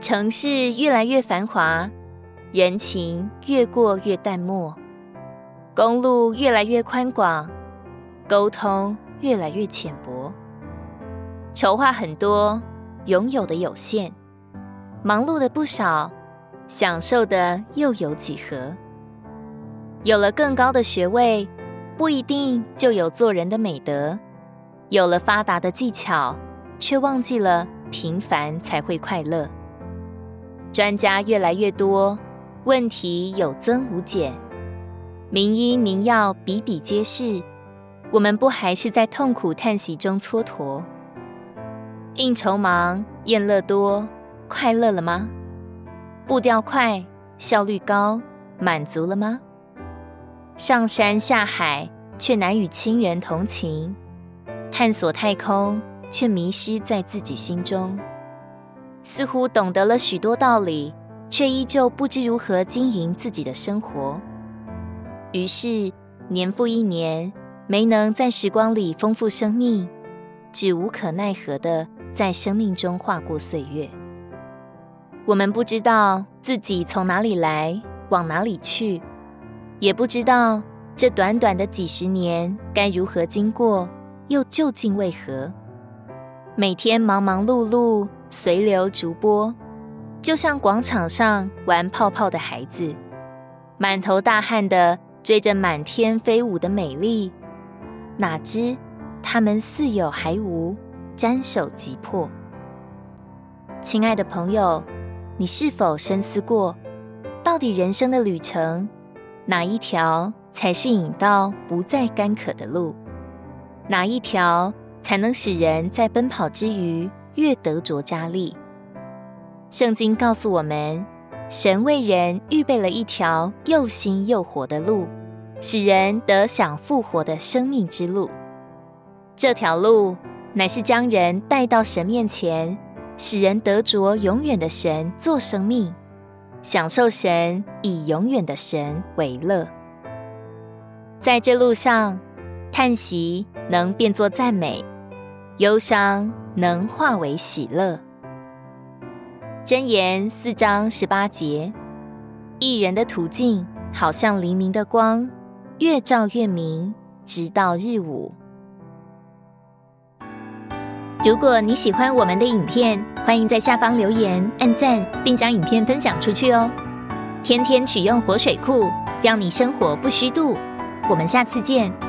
城市越来越繁华，人情越过越淡漠，公路越来越宽广，沟通越来越浅薄，筹划很多，拥有的有限，忙碌的不少，享受的又有几何？有了更高的学位，不一定就有做人的美德；有了发达的技巧，却忘记了平凡才会快乐。专家越来越多，问题有增无减，名医名药比比皆是，我们不还是在痛苦叹息中蹉跎？应酬忙，宴乐多，快乐了吗？步调快，效率高，满足了吗？上山下海，却难与亲人同情；探索太空，却迷失在自己心中。似乎懂得了许多道理，却依旧不知如何经营自己的生活。于是年复一年，没能在时光里丰富生命，只无可奈何地在生命中划过岁月。我们不知道自己从哪里来，往哪里去，也不知道这短短的几十年该如何经过，又究竟为何？每天忙忙碌碌。随流逐波，就像广场上玩泡泡的孩子，满头大汗地追着满天飞舞的美丽，哪知他们似有还无，沾手即破。亲爱的朋友，你是否深思过，到底人生的旅程，哪一条才是引到不再干渴的路？哪一条才能使人在奔跑之余，越得着加力。圣经告诉我们，神为人预备了一条又新又活的路，使人得享复活的生命之路。这条路乃是将人带到神面前，使人得着永远的神做生命，享受神以永远的神为乐。在这路上，叹息能变作赞美，忧伤。能化为喜乐。箴言四章十八节，一人的途径好像黎明的光，越照越明，直到日午。如果你喜欢我们的影片，欢迎在下方留言、按赞，并将影片分享出去哦。天天取用活水库，让你生活不虚度。我们下次见。